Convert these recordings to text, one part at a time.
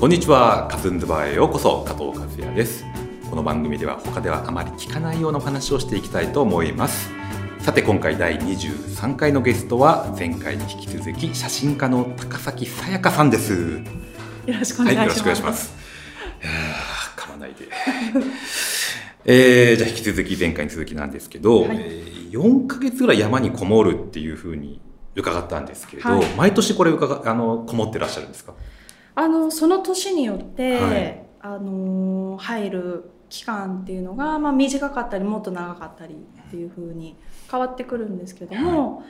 こんにちはカズンズバーへようこそ加藤和也です。この番組では他ではあまり聞かないようなお話をしていきたいと思います。さて今回第23回のゲストは前回に引き続き写真家の高崎さやかさんです。よろしくお願いします、はい、よろしくお願いします。噛まないで。えー、じゃあ引き続き前回に続きなんですけど、はい、えー、4か月ぐらい山にこもるっていうふうに伺ったんですけれど、はい、毎年これ伺あのこもってらっしゃるんですか？あのその年によって、はい、あの入る期間っていうのが、まあ、短かったりもっと長かったりっていうふうに変わってくるんですけども、はい、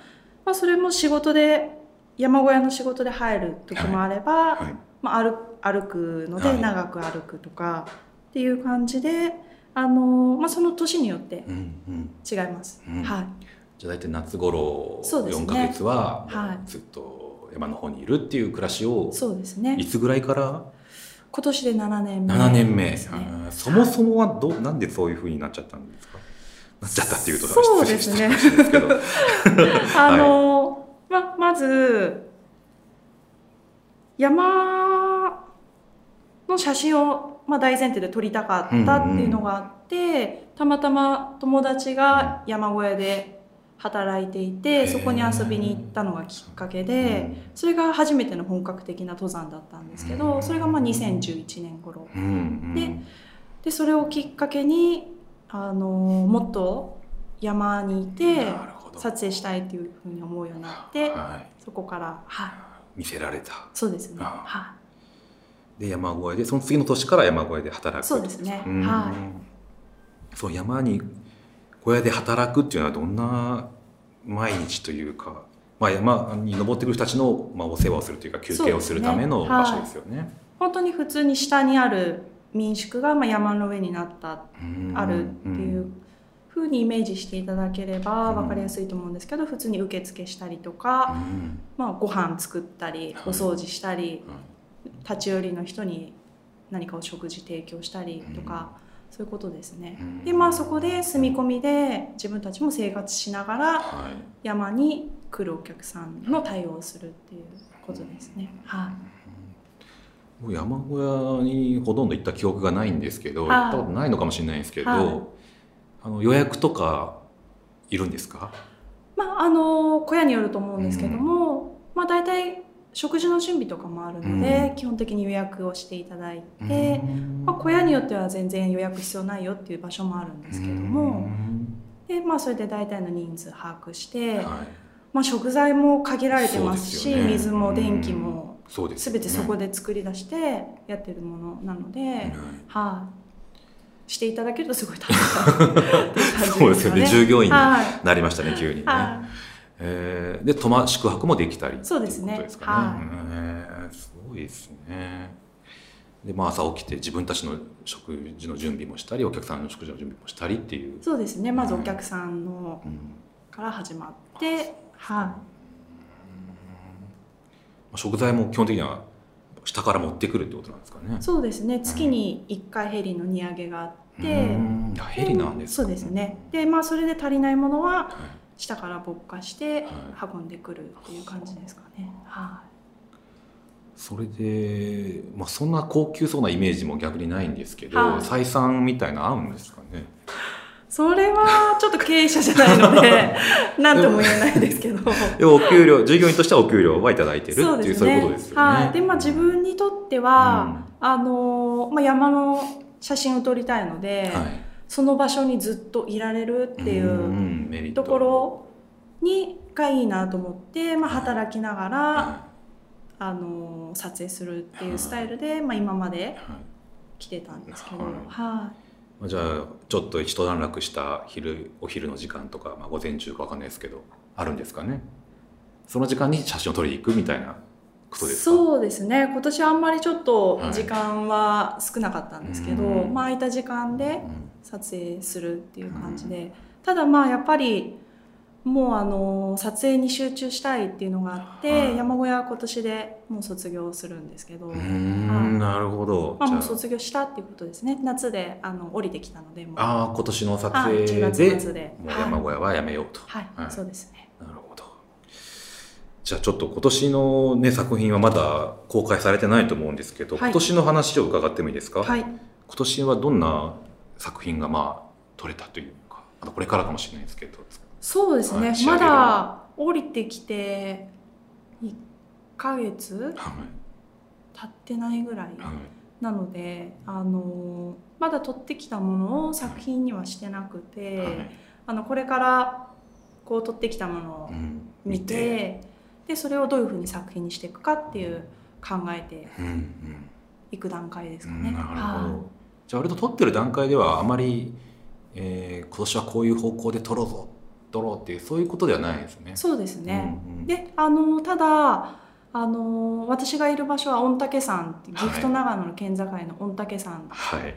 まあ、それも仕事で山小屋の仕事で入る時もあれば、はい、まあ、歩歩くので長く歩くとかっていう感じで、あのまあ、その年によって違います。うん。うん、はい、じゃあ大体夏頃4か月はずっと山の方にいるっていう暮らしをそうですね。いつぐらいから？今年で7年目、ね、7年目、そもそもはどなんでそういうふうになっちゃったんですか？なっちゃったっていうとそうですね。あの、はい、ままず山の写真を、まあ、大前提で撮りたかったっていうのがあって、うんうん、たまたま友達が山小屋で働いていてそこに遊びに行ったのがきっかけでそれが初めての本格的な登山だったんですけどそれがまあ2011年頃。ででそれをきっかけにあのもっと山にいて撮影したいっていうふうに思うようになって、はい、そこからはい。見せられた。そうですね。はい。で山小屋でその次の年から山小屋で働く。そうですね。はい。そう山に小屋で働くっていうのはどんな毎日というか、まあ、山に登ってくる人たちの、まあ、お世話をするというか休憩をするための場所ですよね。ね。はい、本当に普通に下にある民宿がまあ山の上になったあるっていうふうにイメージしていただければ分かりやすいと思うんですけど普通に受付したりとか、まあ、ご飯作ったりお掃除したり、立ち寄りの人に何かお食事提供したりとか。そういうことですね。でまあそこで住み込みで自分たちも生活しながら山に来るお客さんの対応をするっていうことですね。はい。もう山小屋にほとんど行った記憶がないんですけど、行ったことないのかもしれないんですけど、はい、あの予約とかいるんですか？まああの小屋によると思うんですけども、うん、まあ大体食事の準備とかもあるので、うん、基本的に予約をしていただいて、まあ、小屋によっては全然予約必要ないよっていう場所もあるんですけども、でまあ、それで大体の人数把握して、はい、まあ、食材も限られてますし、ね、水も電気も全てそこで作り出してやってるものなので、はい、あ、していただけるとすごい楽しかった。そうですよね。従業員になりましたね、急にね。はいえー、で泊ま宿泊もできたりそうですね。とですかね、えー、すごいですね。で、まあ、朝起きて自分たちの食事の準備もしたりお客さんの食事の準備もしたりっていう。そうですね。まずお客さんの、から始まって、はい、あ、食材も基本的には下から持ってくるってことなんですかね。そうですね。月に1回ヘリの荷上げがあって、ヘリなんですか、そうですね。でまあそれで足りないものは、はい下から勃化して運んでくるっていう感じですかね。はい、それで、まあ、そんな高級そうなイメージも逆にないんですけど、はい、採算みたいな合うんですかね？それはちょっと経営者じゃないので 何とも言えないですけど。でもお給料従業員としてはお給料は頂いてるっていうそう、ね,、いうことですよね。はい、でまあ自分にとっては、うん、あのまあ、山の写真を撮りたいので、はいその場所にずっといられるっていうところにがいいなと思って、まあ、働きながら、あの撮影するっていうスタイルで、まあ、今まで来てたんですけど、はい、じゃあちょっと一段落した昼お昼の時間とか、まあ、午前中か分かんないですけどあるんですかね？その時間に写真を撮りに行くみたいなそうですね。今年あんまりちょっと時間は少なかったんですけど、はい、まあ空いた時間で撮影するっていう感じで、うん、ただまあやっぱりもうあの撮影に集中したいっていうのがあって、はい、山小屋は今年でもう卒業するんですけどなるほど、まあ、もう卒業したっていうことですね。夏であの降りてきたのでああ今年の撮影で。でもう山小屋はやめようと。はい、はい、そうですね。なるほど。じゃあちょっと今年のね作品はまだ公開されてないと思うんですけど、はい。今年の話を伺ってもいいですか、はい。今年はどんな作品がまあ撮れたというかあとこれからかもしれないですけど。そうですね、はいまるだ降りてきて1ヶ月はい。経ってないぐらいはい。なので、あのまだ撮ってきたものを作品にはしてなくて、はい。あのこれからこう撮ってきたものをうん。見てでそれをどういうふうに作品にしていくかっていう考えてうん。うん。いく段階ですかね。うんなるほど、はいじゃあ割と撮ってる段階ではあまり、えー今年はこういう方向で撮ろうぞ撮ろうっていうそういうことではないですね。そうですね、うんうん。であのただあの私がいる場所は御嶽山岐阜と長野の県境の御嶽山はい。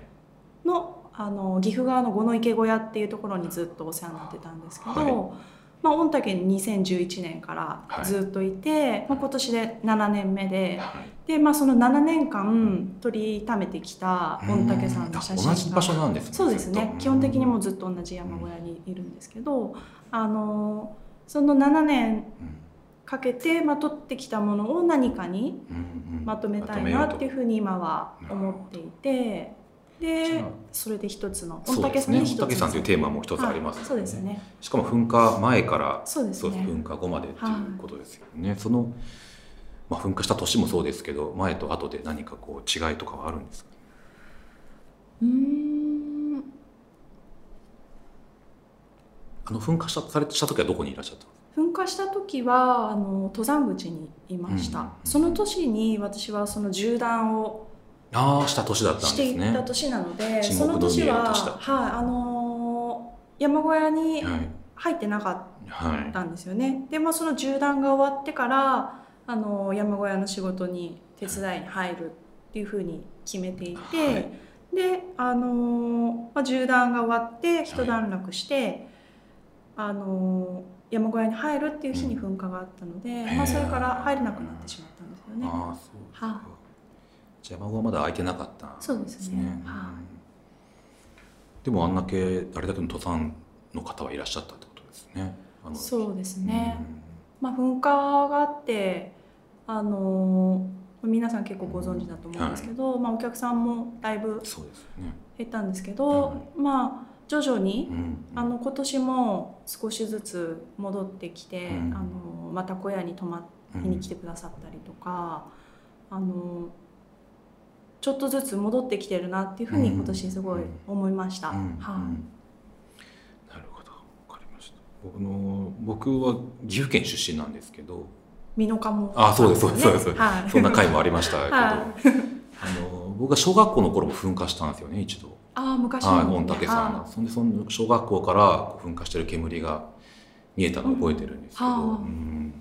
のあの岐阜側の五の池小屋っていうところにずっとお世話になってたんですけど、はいまあ、御嶽に2011年からずっといて、まあ、今年で7年目ではい。で、まあ、その7年間取りためてきた御嶽山の写真が同じ場所なんですね。そうですね。基本的にもうずっと同じ山小屋にいるんですけど、あのその7年うんかけて、まあ、取ってきたものを何かにまとめたいなっていうふうに今は思っていてでそれで一つのそうですね。に一つ御嶽山というテーマも一つあります、はいそうです。ねしかも噴火前からそうですね噴火後までっていうことですよね。そのまあ噴火した年もそうですけど、前と後で何かこう違いとかはあるんですか？うーんあの噴火したされした時はどこにいらっしゃった噴火した時はあの登山口にいました、うんうんうんその年に私はその縦断をああした年だったんしてですね。いった年なので、沈その年は、はい、あのー山小屋にはい入ってなかっはいたんですよね。で、まあ、その縦断が終わってから、あのー山小屋の仕事に手伝いに入るっていうふうに決めていて、はいで、あのーまあ、縦断が終わって一段落して、あのー山小屋に入るっていう日に噴火があったので、へーまあ、それから入れなくなってしまったんですよね。ああそう。はじゃあ山小はまだ開いてなかったんそうですね。はいうん。でもあんだけあれだけの？登山の方はいらっしゃったってことですね。そうですね。うん。まあ、噴火があって、あのー皆さん結構ご存知だと思うんですけど、まあ、お客さんもだいぶ。減ったんですけど、まあ徐々にうん。あの今年も少しずつ戻ってきて、うん。あのまた小屋に泊まりに来てくださったりとか、あのちょっとずつ戻ってきてるなっていうふうに今年すごい思いました。なるほど。わかりました。僕の僕は岐阜県出身なんですけど。美濃加茂あそうですそうですそうです。はい、そんな回もありましたけど、はい。あの僕が小学校の頃も噴火したんですよね一度。ああ昔はいの御嶽山はのそんでその小学校から噴火してる煙が見えたのを覚えてるんですけど、うん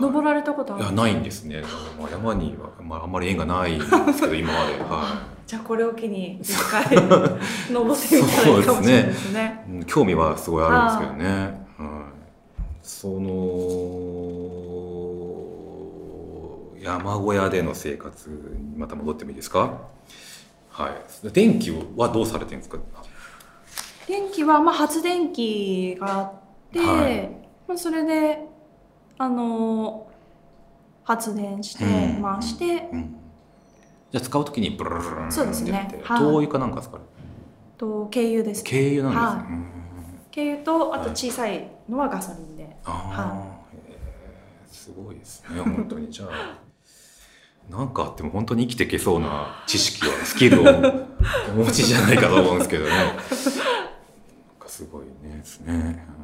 登られたことあるいやないんですね、まあ、山には、まあ、あんまり縁がないんですけど 今まで、はじゃあこれを機に一回 登ってみたらいいかもしれないですね。いうん、興味はすごいあるんですけどね、はい、その山小屋での生活にまた戻ってもいいですか？はい。電気はどうされてるんですか？電気はまあ発電機があって、はい。まあそれであの発電してうん回して、うんじゃあ使うときにブルルルンそうですねってやってはい灯油かなんかですかねと軽油です。軽油なんですね、は軽油とあと小さいのはガソリンで。ああ、へえすごいですね本当にじゃあなんかあっても本当に生きていけそうな知識やスキルをお持ちじゃないかと思うんですけどねすごいねですねうん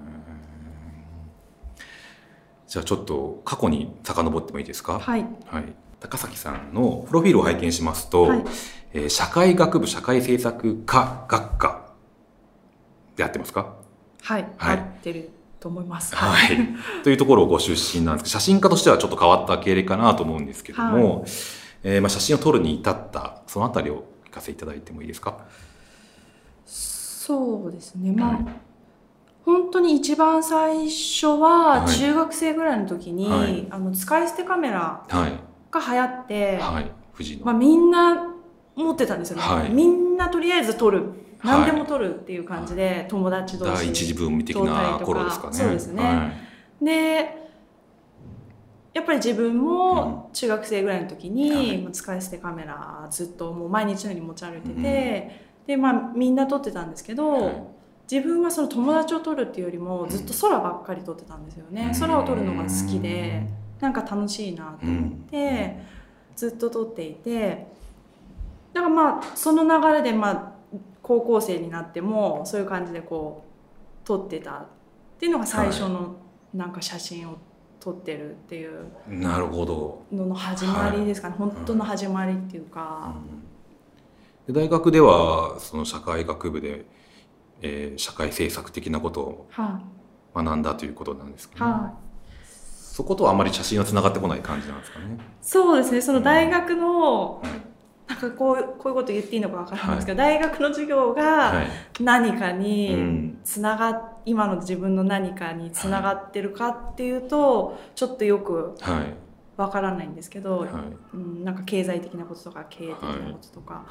じゃあちょっと過去に遡ってもいいですか？はい。はい、高崎さんのプロフィールを拝見しますと、はいえー社会学部社会政策科学科で合ってますか？はい。はい合ってると思います。はい。というところをご出身なんですけど、写真家としてはちょっと変わった経歴かなと思うんですけども、えーまあ、写真を撮るに至った、そのあたりを聞かせていただいてもいいですか？そうですね。まあ、はい本当に一番最初ははい。中学生ぐらいの時に、はい。あの使い捨てカメラはい。が流行って、はい。まあ、みんな持ってたんですよね、はい。みんなとりあえず撮る。はい何でも撮るっていう感じで、友達同士第一次ブーム的な頃ですかね。そうですね。はい。でやっぱり自分も中学生ぐらいの時に、う使い捨てカメラずっともう毎日のように持ち歩いてて、でまあみんな撮ってたんですけど、はい自分はその友達を撮るっていうよりもずっと空ばっかり撮ってたんですよね、空を撮るのが好きでなんか楽しいなと思って、ずっと撮っていてだからまあその流れでまあ高校生になってもそういう感じでこう撮ってたっていうのが最初のなんか写真を撮ってるっていうなるほど、のの始まりですかね、本当の始まりっていうか、で大学ではその社会学部で、えー社会政策的なことをはい、学んだということなんですかね、はい。そことはあまり写真はつながってこない感じなんですかね。そうですね。その大学の、はい。なんかこういうこういうこと言っていいのかわからないんですけど、大学の授業がはい。何かうにん。つなが今の自分の何かにつながってるかっていうとちょっとよくはい。わからないんですけど、はい。うん、なんか経済的なこととか経営的なこととか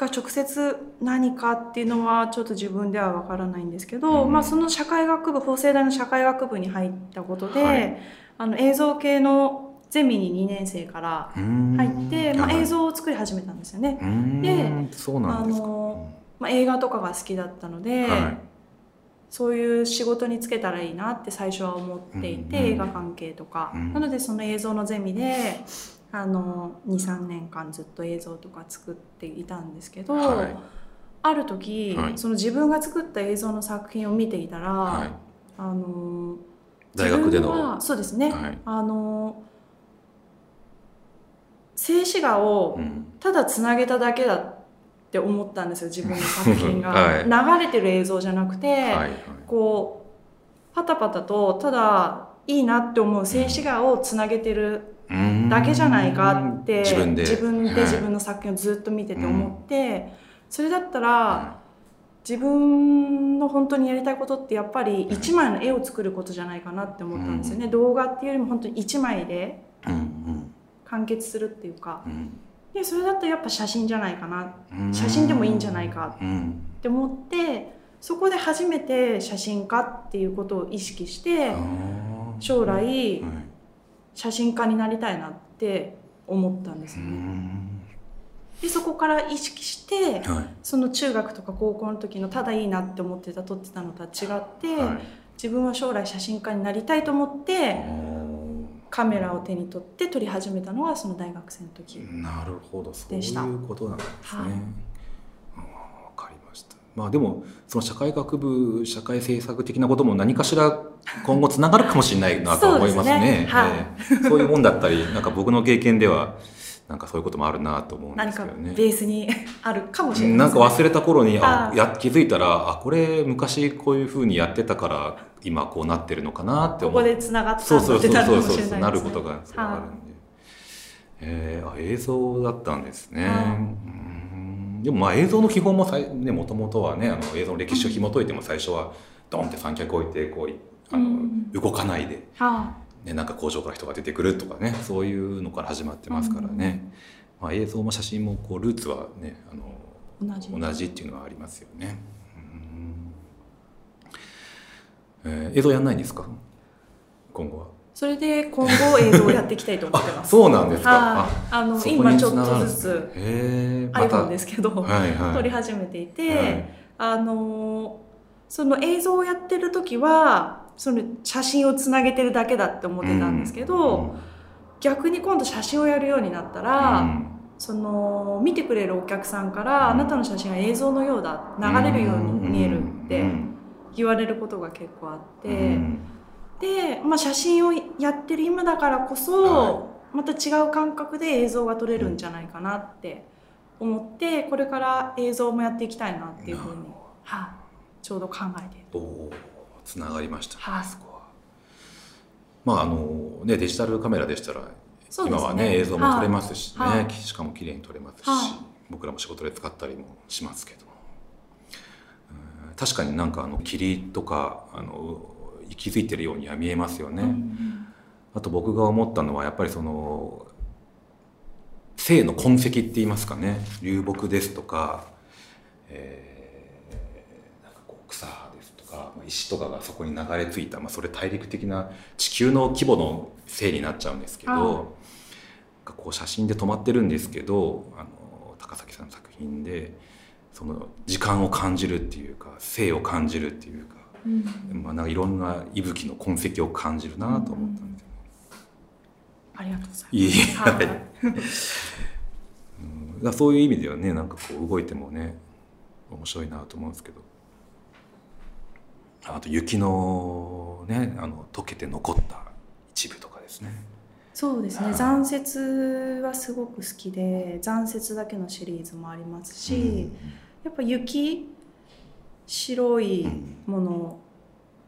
が直接何かっていうのはちょっと自分ではわからないんですけど、うんまあ、その社会学部法政大の社会学部に入ったことで、はい。あの映像系のゼミに2年生から入って、まあ、映像を作り始めたんですよね。でそうなんですか、あのまあ、映画とかが好きだったので、はい。そういう仕事に就けたらいいなって最初は思っていて、うんうん。映画関係とか、うん。なのでその映像のゼミであの23年間ずっと映像とか作っていたんですけど、はい。ある時、はい。その自分が作った映像の作品を見ていたら、はい。あの大学での自分はそうですね、はい。あの静止画をうん。ただつなげただけだって思ったんですよ自分の作品が、はい。流れてる映像じゃなくて、はいはい。こうパタパタとただいいなって思う静止画をつなげてるうんだけじゃないかって自分で。自分ではい。自分の作品をずっと見てて思って、それだったらは自分の本当にやりたいことってやっぱり一枚の絵を作ることじゃないかなって思ったんですよね、動画っていうよりも本当に一枚で完結するっていうか。うん。でそれだったらやっぱ写真じゃないかな。うん。写真でもいいんじゃないかうん。って思ってそこで初めて写真家っていうことを意識して将来はい写真家になりたいなって思ったんですね。んでそこから意識してはいその中学とか高校の時のただいいなって思ってた撮ってたのとは違って、はい自分は将来写真家になりたいと思ってカメラを手に取って撮り始めたのがその大学生の時。なるほどそういでしたうことなんですね。はいまあでもその社会学部社会政策的なことも何かしら今後つながるかもしれないなと思いますそうはい。ええ。そういうもんだったりなんか僕の経験ではなんかそういうこともあるなと思うんで何かすけどね。ベースにあるかもしれないなんか忘れた頃にあはい。や気づいたらあこれ昔こういうふうにやってたから今こうなってるのかなって思ってここでつながったんそうそうそうそうそうね。なることがあるんで、えーあ映像だったんですね、はい。うーんでもまあ映像の基本もさいねもともとはねあの映像の歴史を紐解いても最初はドンって三脚置いてこういあの、うん。動かないで、はね、なんか工場から人が出てくるとかねそういうのから始まってますからね、まあ、映像も写真もこうルーツはねあのい、同じ。同じっていうのはありますよね。うん。えー映像やんないんですか？今後は。それで今後映像をやっていきたいと思ってまあす。そうなんですか。はい。あの今ちょっとずつ iPhone ですけど、はいはい。撮り始めていて、はい。あのその映像をやってる時はその写真をつなげてるだけだって思ってたんですけど、逆に今度写真をやるようになったら、その見てくれるお客さんから、あなたの写真は映像のようだ。流れるように見えるって言われることが結構あって、で、まあ、写真をやってる今だからこそ、はまた違う感覚で映像が撮れるんじゃないかなって思ってこれから映像もやっていきたいなっていうふうに、はい。ちょうど考えて。いる。おおつながりました、ねはいそこは。まああのねデジタルカメラでしたら、今はね映像も撮れますしね、はしかも綺麗に撮れますし、はい。僕らも仕事で使ったりもしますけど。うん確かになんかあの霧とかあの息づいてるようには見えますよね。うんあと僕が思ったのはやっぱりその性の痕跡って言いますかね。流木ですとか、えーなんかこう草ですとかか石とかがそこに流れ着いた、まあ、それ大陸的な地球の規模のせいになっちゃうんですけどこう写真で止まってるんですけどあの高崎さんの作品でその時間を感じるっていうか生を感じるっていうか,、まあ、なんかいろんな息吹の痕跡を感じるなと思ったんで。すよ、ありがとうございます。はい。うん、そういう意味ではねなんかこう動いてもね面白いなと思うんですけど。あと雪のねあの溶けて残った一部とかですね。そうですね。残雪はすごく好きで残雪だけのシリーズもありますし、うん、やっぱ雪白いもの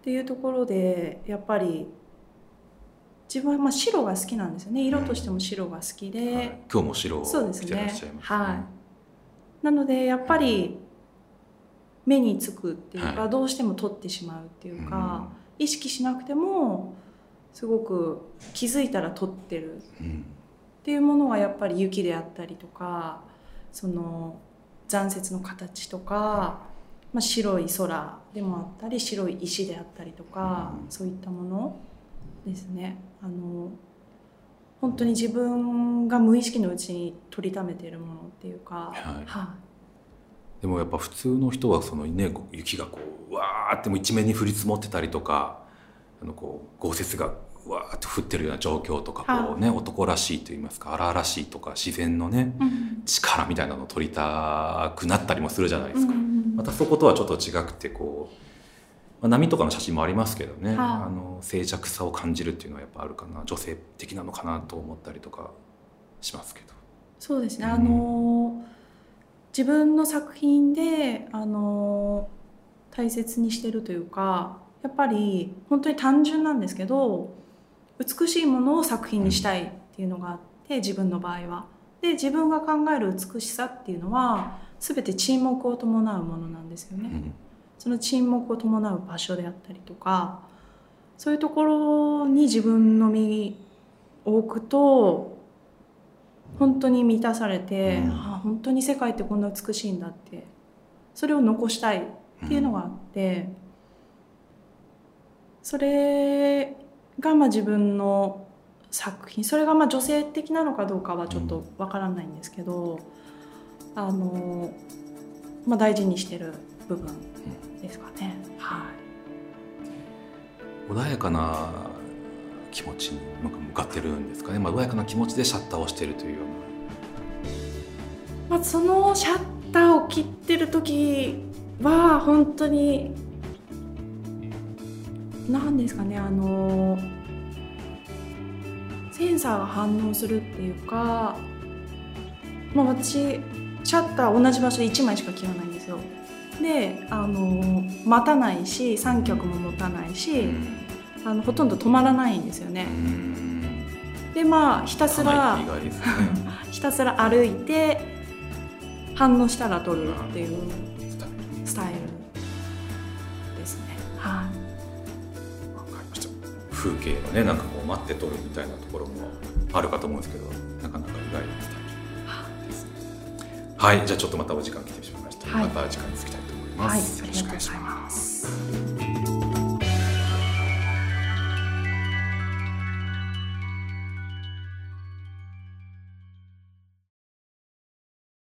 っていうところでやっぱり自分はまあ白が好きなんですよね。色としても白が好きで、うん。はい、今日も白をそうですね。はい。なのでやっぱり目につくっていうか、はい、どうしても撮ってしまうっていうか、うん、意識しなくてもすごく気づいたら撮ってるっていうものはやっぱり雪であったりとかその残雪の形とか、まあ、白い空でもあったり白い石であったりとか、うん、そういったものですね。あの本当に自分が無意識のうちに取りためているものっていうか、はい、はでもやっぱ普通の人はその、ね、雪がこうわーっても一面に降り積もってたりとかあのこう豪雪がわーって降ってるような状況とかこう、ね、男らしいと言いますか荒々しいとか自然のね、うん、力みたいなのを取りたくなったりもするじゃないですか。またそことはちょっと違くてこうまあ、波とかの写真もありますけどね、あの静寂さを感じるっていうのはやっぱあるかな。女性的なのかなと思ったりとかしますけど。そうですね、うん、あの自分の作品であの大切にしてるというかやっぱり本当に単純なんですけど美しいものを作品にしたいっていうのがあって自分の場合は。で自分が考える美しさっていうのは全て沈黙を伴うものなんですよね。うん。その沈黙を伴う場所であったりとかそういうところに自分の身を置くと本当に満たされて、うん、あ本当に世界ってこんな美しいんだってそれを残したいっていうのがあって、うん、それがまあ自分の作品それがまあ女性的なのかどうかはちょっとわからないんですけど、うん、あの、まあ、大事にしてる部分ですかね。はい、穏やかな気持ちに向かってるんですかね、まあ、穏やかな気持ちでシャッターをしているというような。まあ、そのシャッターを切ってる時は本当に何ですかねあのセンサーが反応するっていうか、まあ、私シャッター同じ場所で1枚しか切らないんですよ。であの待たないし3曲も持たないし、うん、あのほとんど止まらないんですよね。でまあひたすら、ね、ひたすら歩いて反応したら撮るっていう風景をねなんかこう待って撮るみたいなところもあるかと思うんですけどなかなか意外なスタイルですね。はいじゃあちょっとまたお時間来てしまいました、はい、また時間につきたいと思います。はい、よろしくお願いします。